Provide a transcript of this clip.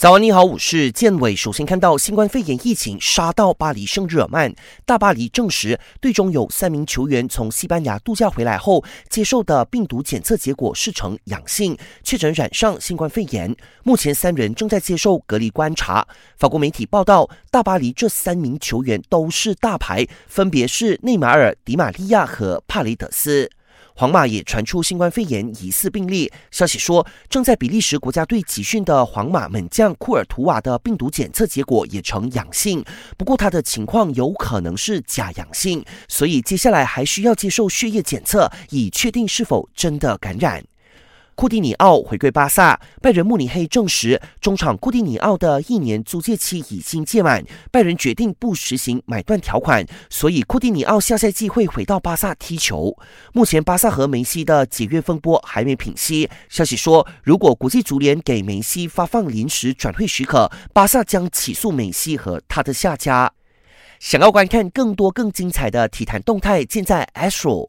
早安，你好，我是建伟。首先看到新冠肺炎疫情杀到巴黎圣日耳曼，大巴黎证实队中有三名球员从西班牙度假回来后接受的病毒检测结果是呈阳性，确诊染上新冠肺炎。目前三人正在接受隔离观察。法国媒体报道，大巴黎这三名球员都是大牌，分别是内马尔、迪玛利亚和帕雷德斯。皇马也传出新冠肺炎疑似病例，消息说正在比利时国家队集训的皇马猛将库尔图瓦的病毒检测结果也呈阳性，不过他的情况有可能是假阳性，所以接下来还需要接受血液检测，以确定是否真的感染。库蒂尼奥回归巴萨，拜仁慕尼黑证实中场库蒂尼奥的一年租借期已经届满，拜仁决定不实行买断条款，所以库蒂尼奥下赛季会回到巴萨踢球。目前巴萨和梅西的解约风波还没平息，消息说，如果国际足联给梅西发放临时转会许可，巴萨将起诉梅西和他的下家。想要观看更多更精彩的体坛动态，尽在 Astro。